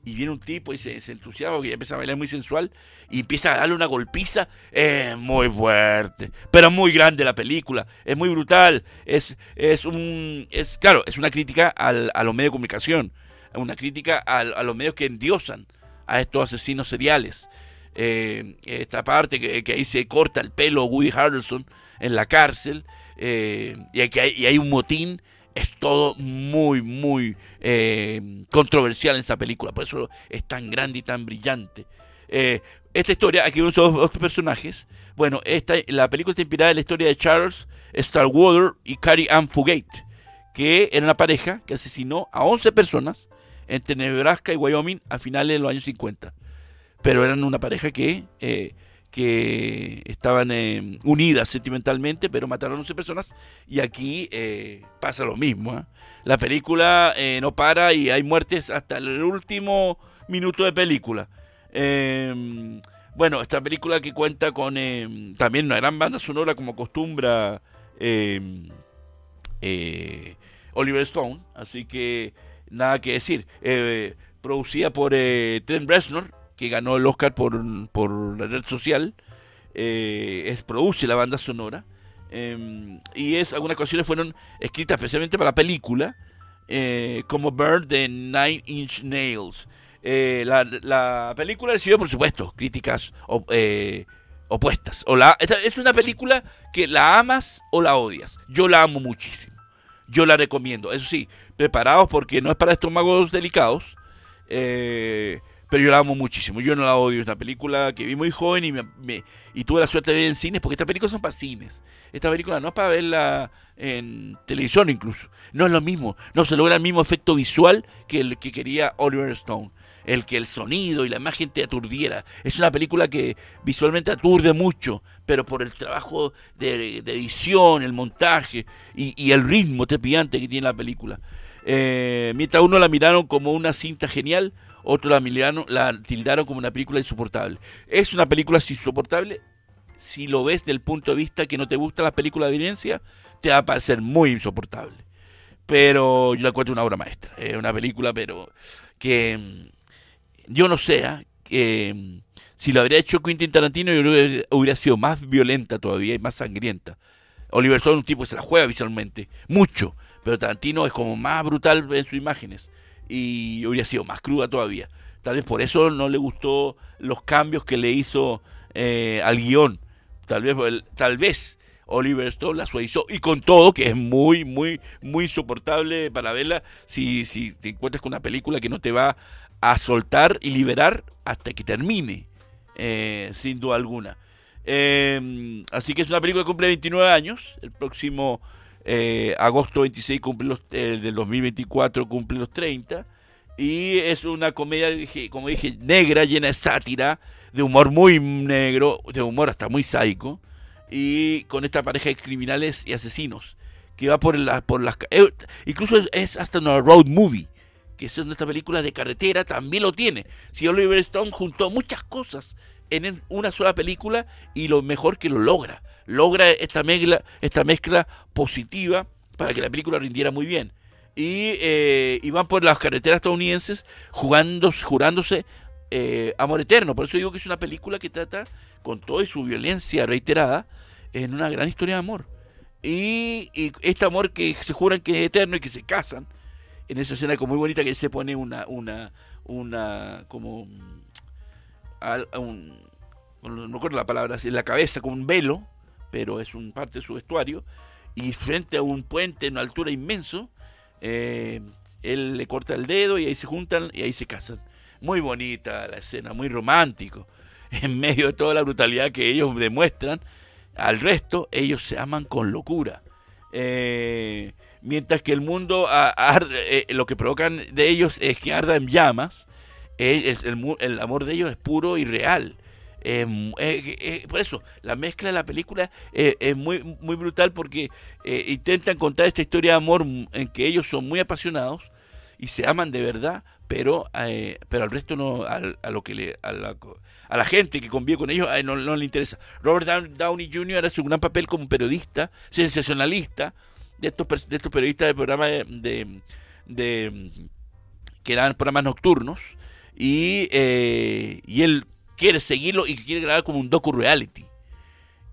y viene un tipo y se, entusiasma porque empieza a bailar muy sensual y empieza a darle una golpiza, es muy fuerte, pero muy grande la película, es muy brutal, es, es un, es, claro, es una crítica al, a los medios de comunicación, una crítica a, los medios que endiosan a estos asesinos seriales. Eh, esta parte que, ahí se corta el pelo Woody Harrelson en la cárcel eh, y, que y hay un motín es todo muy, muy eh, controversial en esa película. Por eso es tan grande y tan brillante. Eh, esta historia, aquí vemos otros personajes. Bueno, esta, la película está inspirada en la historia de Charles Starwater y Carrie Ann Fugate, que era una pareja que asesinó a 11 personas entre Nebraska y Wyoming a finales de los años 50. Pero eran una pareja que, eh, que estaban eh, unidas sentimentalmente, pero mataron a 11 personas. Y aquí eh, pasa lo mismo. La película no para y hay muertes hasta el último minuto de película. Em, bueno, esta película que cuenta con em, también una gran banda sonora como acostumbra em, Oliver Stone, así que nada que decir. Eh, producida por eh, Trent Reznor, que ganó el Oscar por, por la red social. Eh, es, produce la banda sonora. Em, y es algunas canciones fueron escritas especialmente para la película, como Bird de Nine Inch Nails. La, la, película recibió, por supuesto, críticas opuestas. O la, es una película que la amas o la odias. Yo la amo muchísimo yo la recomiendo. Eso sí, preparados porque no es para estómagos delicados. Eh, pero yo la amo muchísimo. Yo no la odio. Es una película que vi muy joven y, me, y tuve la suerte de ver en cines, porque estas películas son para cines. Esta película no es para verla en televisión incluso. No es lo mismo. No se logra el mismo efecto visual que el que quería Oliver Stone el que el sonido y la imagen te aturdiera. Es una película que visualmente aturde mucho, pero por el trabajo de, edición, el montaje y, el ritmo trepidante que tiene la película. Eh, mientras uno la miraron como una cinta genial, otros la, miraron, la tildaron como una película insoportable. Es una película insoportable si lo ves del punto de vista que no te gusta la película de evidencia, te va a parecer muy insoportable. Pero yo la encuentro una obra maestra. Es una película, pero que yo no sé, ¿ah? que si lo habría hecho Quentin Tarantino, yo hubiera sido más violenta todavía y más sangrienta. Oliver Stone es un tipo que se la juega visualmente, mucho, pero Tarantino es como más brutal en sus imágenes y hubiera sido más cruda todavía. Tal vez por eso no le gustó los cambios que le hizo eh, al guion. Tal vez, tal vez Oliver Stone la suavizó y con todo que es muy, muy, muy insoportable para verla si, si te encuentras con una película que no te va a soltar y liberar hasta que termine, eh, sin duda alguna. Eh, así que es una película que cumple 29 años, el próximo eh, agosto 26 cumple los, del 2024 cumple los 30, y es una comedia, como dije, negra, llena de sátira, de humor muy negro, de humor hasta muy sádico, y con esta pareja de criminales y asesinos, que va por, la, por las... incluso es hasta una road movie, que es esta película de carretera, también lo tiene. Si Oliver Stone juntó muchas cosas en una sola película y lo mejor que lo logra. Logra esta mezcla, esta mezcla positiva para que la película rindiera muy bien. Y, eh, van por las carreteras estadounidenses jugando, jurándose eh, amor eterno. Por eso digo que es una película que trata, con toda su violencia reiterada, en una gran historia de amor. Y, y este amor que se juran que es eterno y que se casan, en esa escena como muy bonita que se pone una, una, una, como, un, no me acuerdo la palabra, en la cabeza como un velo, pero es un parte de su vestuario, y frente a un puente en una altura inmenso, eh, él le corta el dedo y ahí se juntan y ahí se casan. Muy bonita la escena, muy romántico. En medio de toda la brutalidad que ellos demuestran, al resto ellos se aman con locura. Eh, mientras que el mundo eh, lo que provocan de ellos es que arda en llamas, el, amor de ellos es puro y real. Em, eh, eh, por eso, la mezcla de la película es muy, muy brutal porque intentan contar esta historia de amor en que ellos son muy apasionados y se aman de verdad, pero, pero al resto no, a, lo que le, a, la, a la gente que convive con ellos no, no le interesa. Robert Downey Jr. hace un gran papel como periodista, sensacionalista, de estos, de estos periodistas de programas de, de, que dan programas nocturnos y, eh, y él quiere seguirlo y quiere grabar como un docu reality.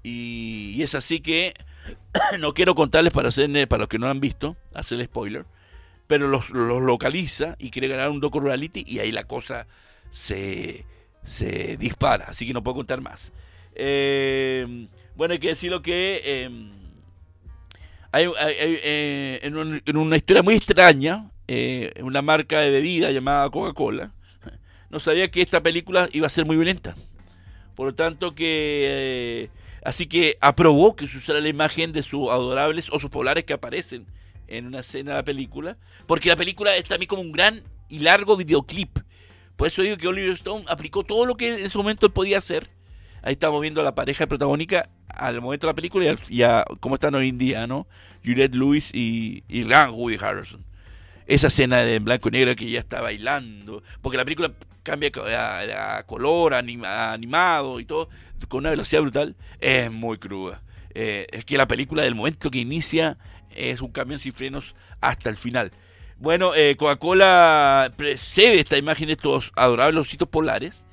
Y, es así que no quiero contarles para hacer para los que no lo han visto hacer spoiler pero los, los localiza y quiere grabar un docu reality y ahí la cosa se, se dispara. Así que no puedo contar más. Eh, bueno hay que decirlo que em, hay, eh, en, una historia muy extraña, eh, una marca de bebida llamada Coca-Cola, no sabía que esta película iba a ser muy violenta. Por lo tanto que... Eh, así que aprobó que se usara la imagen de sus adorables osos polares que aparecen en una escena de la película. Porque la película es también como un gran y largo videoclip. Por eso digo que Oliver Stone aplicó todo lo que en ese momento podía hacer. Ahí estamos viendo a la pareja protagónica al momento de la película y, a, cómo están hoy en día, ¿no? Juliette Lewis y, y Woody Harrison. Esa escena de blanco y negro que ella está bailando, porque la película cambia a, color, animado y todo, con una velocidad brutal, es muy cruda. Eh, es que la película del momento que inicia es un camión sin frenos hasta el final. Bueno, eh, Coca-Cola precede esta imagen de estos adorables ositos polares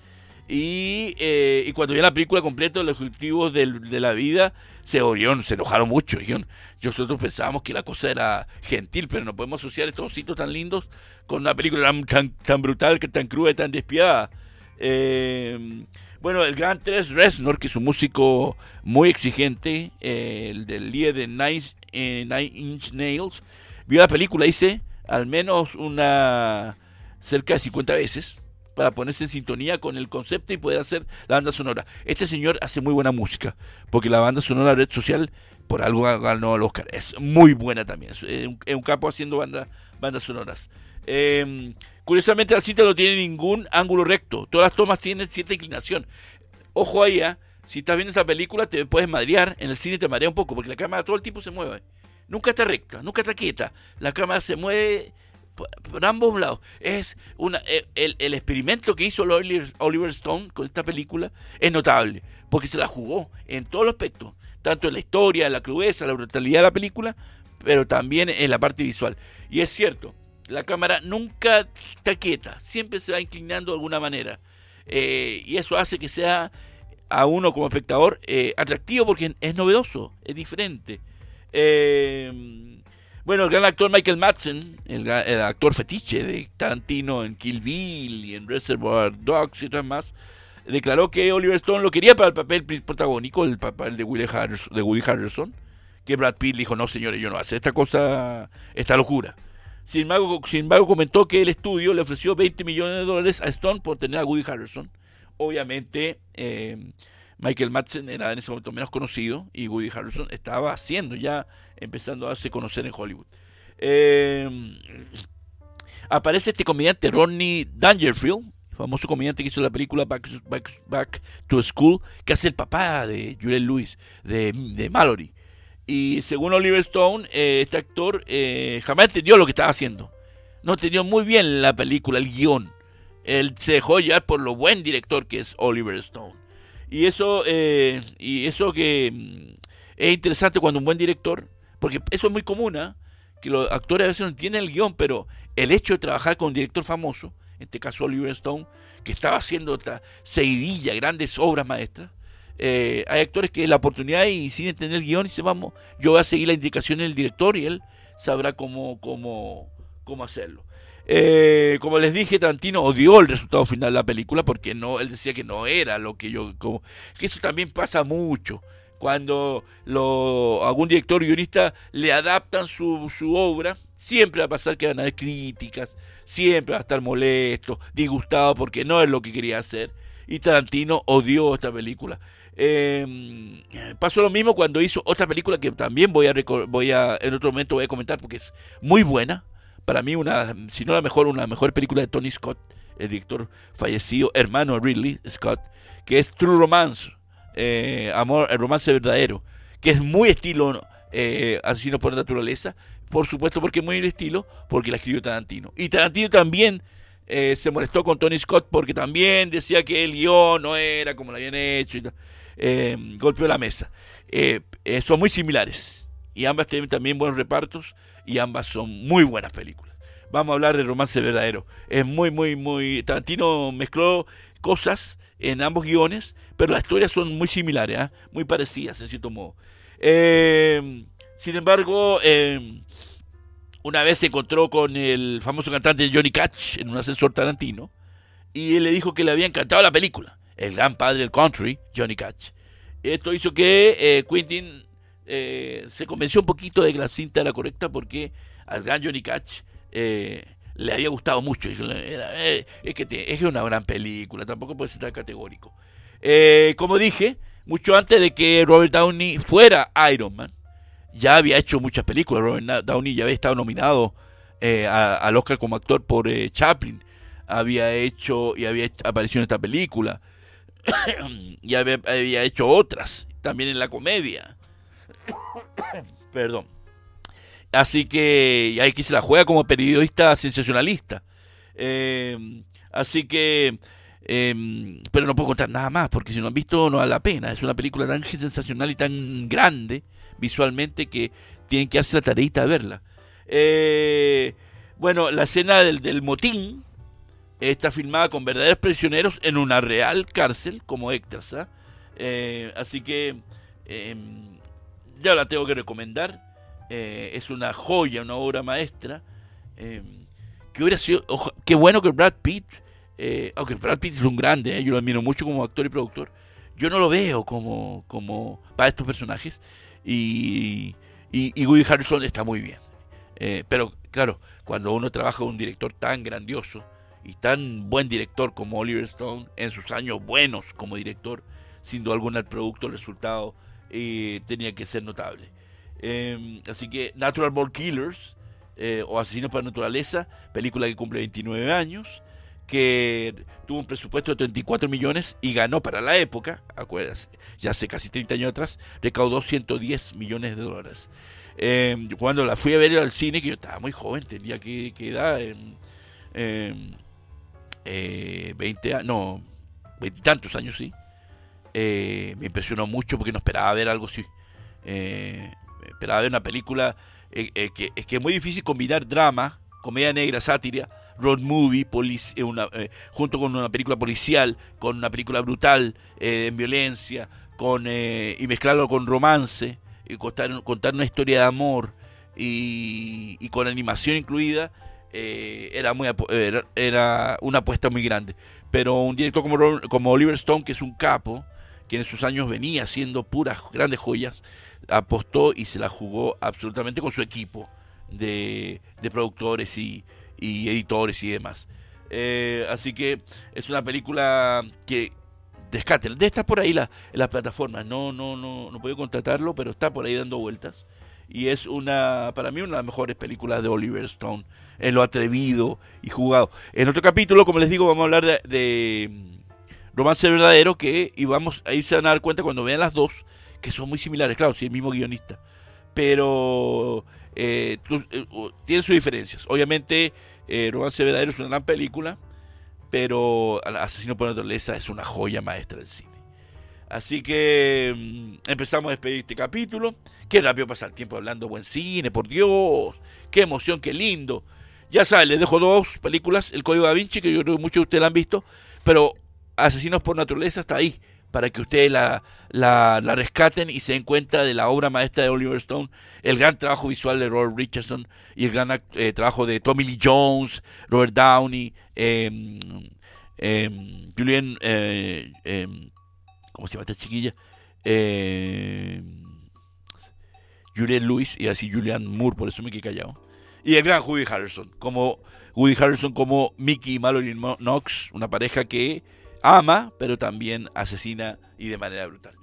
eh, y, cuando vi la película completa, los ejecutivos de la vida se orieron, se enojaron mucho. Dijeron, nosotros pensábamos que la cosa era gentil, pero no podemos asociar estos sitios tan lindos con una película tan, tan, brutal, tan cruda y tan despiadada. Eh, bueno, el gran Tres Reznor, que es un músico muy exigente, eh, el del líder de Nine, Inch Nails, vio la película, dice, al menos una cerca de 50 veces para ponerse en sintonía con el concepto y poder hacer la banda sonora. Este señor hace muy buena música, porque la banda sonora red social por algo ganó el Oscar. Es muy buena también. Es un, capo haciendo banda, bandas sonoras. Em, curiosamente la cinta no tiene ningún ángulo recto. Todas las tomas tienen cierta inclinación. Ojo ahí, ¿eh? si estás viendo esa película te puedes madrear. En el cine te marea un poco porque la cámara todo el tiempo se mueve. Nunca está recta, nunca está quieta. La cámara se mueve por, ambos lados. Es una, eh, el, experimento que hizo Oliver, Stone con esta película es notable, porque se la jugó en todos los aspectos, tanto en la historia, en la crudeza, la brutalidad de la película, pero también en la parte visual. Y es cierto, la cámara nunca está quieta, siempre se va inclinando de alguna manera. Eh, y eso hace que sea a uno como espectador eh, atractivo porque es novedoso, es diferente. Eh, bueno, el gran actor Michael Madsen, el, actor fetiche de Tarantino en Kill Bill y en Reservoir Dogs y otras más, declaró que Oliver Stone lo quería para el papel protagónico, el papel de Willie Harrison, de Woody Harrison, que Brad Pitt dijo, no señores, yo no hace esta cosa, esta locura. Sin embargo, sin embargo, comentó que el estudio le ofreció 20 millones de dólares a Stone por tener a Woody Harrison. Obviamente, eh, Michael Madsen era en ese momento menos conocido y Woody Harrison estaba haciendo ya, empezando a darse conocer en Hollywood. Em, aparece este comediante Ronnie Dangerfield, famoso comediante que hizo la película Back, to School, que hace el papá de Juliette Lewis, de, Mallory. Y según Oliver Stone, eh, este actor eh, jamás entendió lo que estaba haciendo. No entendió muy bien la película, el guion. Él se dejó llevar por lo buen director que es Oliver Stone. Y eso, eh, y eso que mm, es interesante cuando un buen director, porque eso es muy común, ¿ah? que los actores a veces no entienden el guion, pero el hecho de trabajar con un director famoso, en este caso Oliver Stone, que estaba haciendo otra seguidilla, grandes obras maestras, eh, hay actores que la oportunidad y sin entender el guion dicen, vamos, yo voy a seguir la indicación del director y él sabrá cómo, cómo, cómo hacerlo. Eh, como les dije, Tarantino odió el resultado final de la película porque no, él decía que no era lo que yo, como, que eso también pasa mucho cuando algún director guionista le adaptan su, obra, siempre va a pasar que van a haber críticas, siempre va a estar molesto, disgustado porque no es lo que quería hacer. Y Tarantino odió esta película. Eh, pasó lo mismo cuando hizo otra película que también voy a, voy a en otro momento voy a comentar porque es muy buena para mí una, si no la mejor, una mejor película de Tony Scott, el director fallecido, hermano Ridley Scott, que es True Romance, eh, amor, el romance verdadero, que es muy estilo eh, asesino por naturaleza, por supuesto porque es muy el estilo, porque la escribió Tarantino. Y Tarantino también eh, se molestó con Tony Scott porque también decía que el guion no era como lo habían hecho, y golpeó la mesa. son muy similares y ambas tienen también buenos repartos y ambas son muy buenas películas. Vamos a hablar de romance verdadero. Es muy, muy, muy... Tarantino mezcló cosas en ambos guiones, pero las historias son muy similares, ¿ah? muy parecidas en cierto modo. Eh, sin embargo, eh, una vez se encontró con el famoso cantante Johnny Cash en un ascensor Tarantino y él le dijo que le había encantado la película. El gran padre del country, Johnny Cash. Esto hizo que eh, Quentin eh, se convenció un poquito de que la cinta era correcta porque al gran Johnny Cash eh, le había gustado mucho. Eh, es que es una gran película, tampoco puede ser tan categórico. Eh, como dije, mucho antes de que Robert Downey fuera Iron Man, ya había hecho muchas películas. Robert Downey ya había estado nominado eh, al Oscar como actor por Chaplin. Había hecho y había aparecido en esta película. y había hecho otras, también en la comedia. Perdón. Así que aquí se la juega como periodista sensacionalista. Eh, así que, em, pero no puedo contar nada más, porque si no han visto no vale la pena. Es una película tan sensacional y tan grande visualmente que tienen que hacer la tarea de verla. Eh, bueno, la escena del, motín está filmada con verdaderos prisioneros en una real cárcel como extras. ¿ah? Eh, así que em, ya la tengo que recomendar. Eh, es una joya, una obra maestra. Eh, que hubiera sido, qué bueno que Brad Pitt, eh, aunque Brad Pitt es un grande, yo lo admiro mucho como actor y productor, yo no lo veo como, como para estos personajes. Y, y, Woody Harrison está muy bien. pero claro, cuando uno trabaja con un director tan grandioso y tan buen director como Oliver Stone, en sus años buenos como director, sin duda alguna el producto, el resultado tenía que ser notable. Em, así que Natural Born Killers eh, o Asesinos para Naturaleza, película que cumple 29 años, que tuvo un presupuesto de 34 millones y ganó para la época, acuerdas, ya hace casi 30 años atrás, recaudó 110 millones de dólares. Cuando la fui a ver al cine, que yo estaba muy joven, tenía que, que edad, en, 20 años, no, 20 tantos años, sí. Eh, me impresionó mucho porque no esperaba ver algo así. Eh, esperaba ver una película eh, eh, que es que es muy difícil combinar drama, comedia negra, sátira, road movie, eh, junto con una película policial, con una película brutal en violencia, con y mezclarlo con romance, y contar, contar una historia de amor y, con animación incluida. era muy era, una apuesta muy grande pero un director como, como Oliver Stone que es un capo que en sus años venía haciendo puras grandes joyas apostó y se la jugó absolutamente con su equipo de, productores y, editores y demás. Eh, así que es una película que descate. De está por ahí en las plataformas. No, no, no, no puedo contratarlo, pero está por ahí dando vueltas. Y es una, para mí, una de las mejores películas de Oliver Stone. En lo atrevido y jugado. En otro capítulo, como les digo, vamos a hablar de Romance Verdadero, que y vamos, ahí se van a dar cuenta cuando vean las dos, que son muy similares, claro, si el mismo guionista, pero eh, eh tienen sus diferencias. Obviamente, eh, Romance Verdadero es una gran película, pero Asesino por Naturaleza es una joya maestra del cine. Así que mm, empezamos a despedir este capítulo. Qué rápido pasa el tiempo hablando buen cine, por Dios. Qué emoción, qué lindo. Ya saben, les dejo dos películas. El Código da Vinci, que yo creo que muchos de ustedes la han visto. Pero Asesinos por Naturaleza está ahí para que ustedes la, la, rescaten y se den cuenta de la obra maestra de Oliver Stone, el gran trabajo visual de Robert Richardson y el gran eh, trabajo de Tommy Lee Jones, Robert Downey, eh, Julian, eh, em, ¿cómo se llama esta chiquilla? Julian Lewis y así Julian Moore, por eso me quedé callado. Y el gran Woody Harrison, como Woody Harrison como Mickey y Mallory Knox, una pareja que ama, pero también asesina y de manera brutal.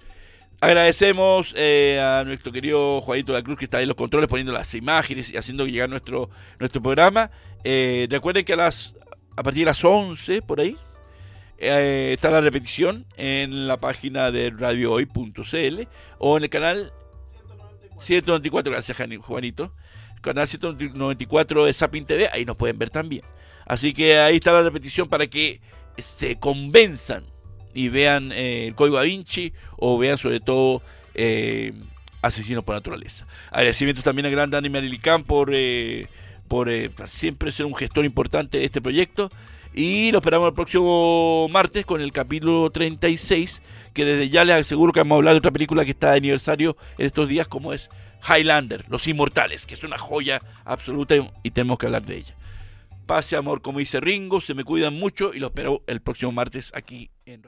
Agradecemos eh, a nuestro querido Juanito la Cruz que está ahí en los controles poniendo las imágenes y haciendo llegar nuestro, nuestro programa. Eh, recuerden que a, las, a partir de las 11 por ahí eh, está la repetición en la página de radiohoy.cl o en el canal 194, gracias Juanito, canal 194 de Sapin TV, ahí nos pueden ver también. Así que ahí está la repetición para que se convenzan y vean eh, el Código Da Vinci o vean sobre todo eh, Asesinos por Naturaleza. Agradecimientos también a Gran Dani Marilicán por, eh, por siempre ser un gestor importante de este proyecto. Y lo esperamos el próximo martes con el capítulo 36, que desde ya les aseguro que vamos a hablar de otra película que está de aniversario en estos días, como es Highlander, Los Inmortales, que es una joya absoluta y tenemos que hablar de ella. Pase amor, como dice Ringo, se me cuidan mucho y lo espero el próximo martes aquí en